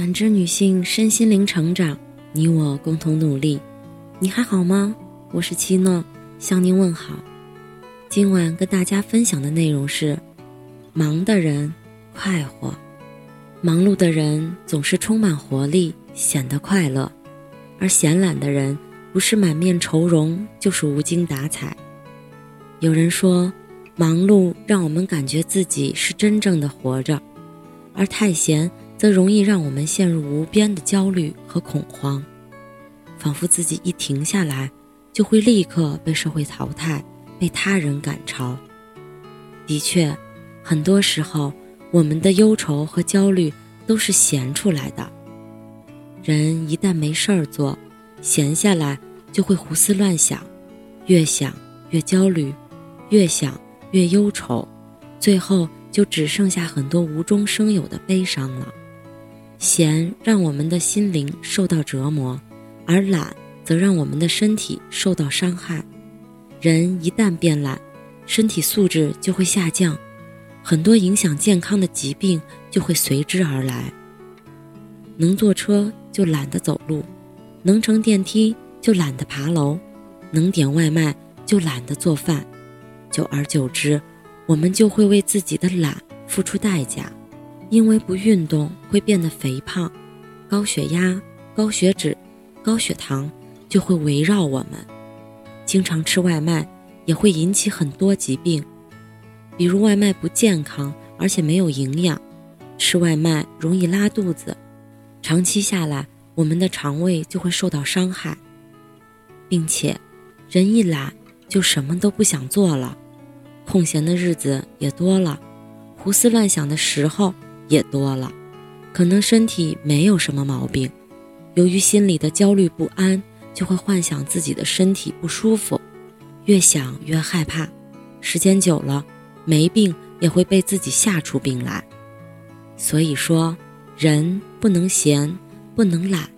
感知女性身心灵成长，你我共同努力。你还好吗？我是七诺，向您问好。今晚跟大家分享的内容是：忙的人快活，忙碌的人总是充满活力，显得快乐；而闲懒的人，不是满面愁容，就是无精打采。有人说，忙碌让我们感觉自己是真正的活着。而太闲，则容易让我们陷入无边的焦虑和恐慌，仿佛自己一停下来，就会立刻被社会淘汰，被他人赶超。的确，很多时候，我们的忧愁和焦虑都是闲出来的。人一旦没事儿做，闲下来就会胡思乱想，越想越焦虑，越想越忧愁，最后。就只剩下很多无中生有的悲伤了。闲让我们的心灵受到折磨，而懒则让我们的身体受到伤害。人一旦变懒，身体素质就会下降，很多影响健康的疾病就会随之而来。能坐车就懒得走路，能乘电梯就懒得爬楼，能点外卖就懒得做饭，久而久之。我们就会为自己的懒付出代价，因为不运动会变得肥胖，高血压、高血脂、高血糖就会围绕我们。经常吃外卖也会引起很多疾病，比如外卖不健康，而且没有营养，吃外卖容易拉肚子，长期下来我们的肠胃就会受到伤害，并且人一懒就什么都不想做了。空闲的日子也多了，胡思乱想的时候也多了，可能身体没有什么毛病，由于心里的焦虑不安，就会幻想自己的身体不舒服，越想越害怕，时间久了，没病也会被自己吓出病来。所以说，人不能闲，不能懒，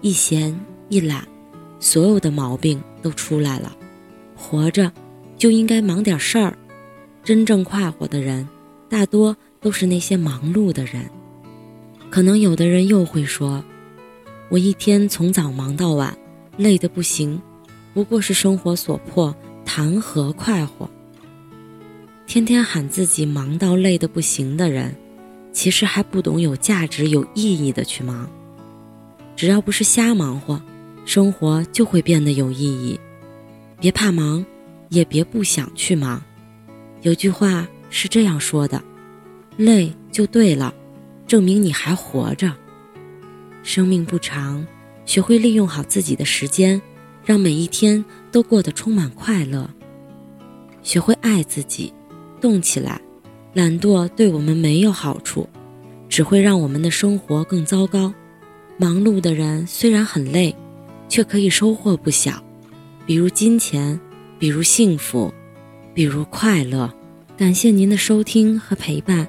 一闲一懒，所有的毛病都出来了。活着。就应该忙点事儿。真正快活的人，大多都是那些忙碌的人。可能有的人又会说：“我一天从早忙到晚，累得不行，不过是生活所迫，谈何快活？”天天喊自己忙到累得不行的人，其实还不懂有价值、有意义的去忙。只要不是瞎忙活，生活就会变得有意义。别怕忙。也别不想去忙，有句话是这样说的：“累就对了，证明你还活着。”生命不长，学会利用好自己的时间，让每一天都过得充满快乐。学会爱自己，动起来。懒惰对我们没有好处，只会让我们的生活更糟糕。忙碌的人虽然很累，却可以收获不小，比如金钱。比如幸福，比如快乐。感谢您的收听和陪伴。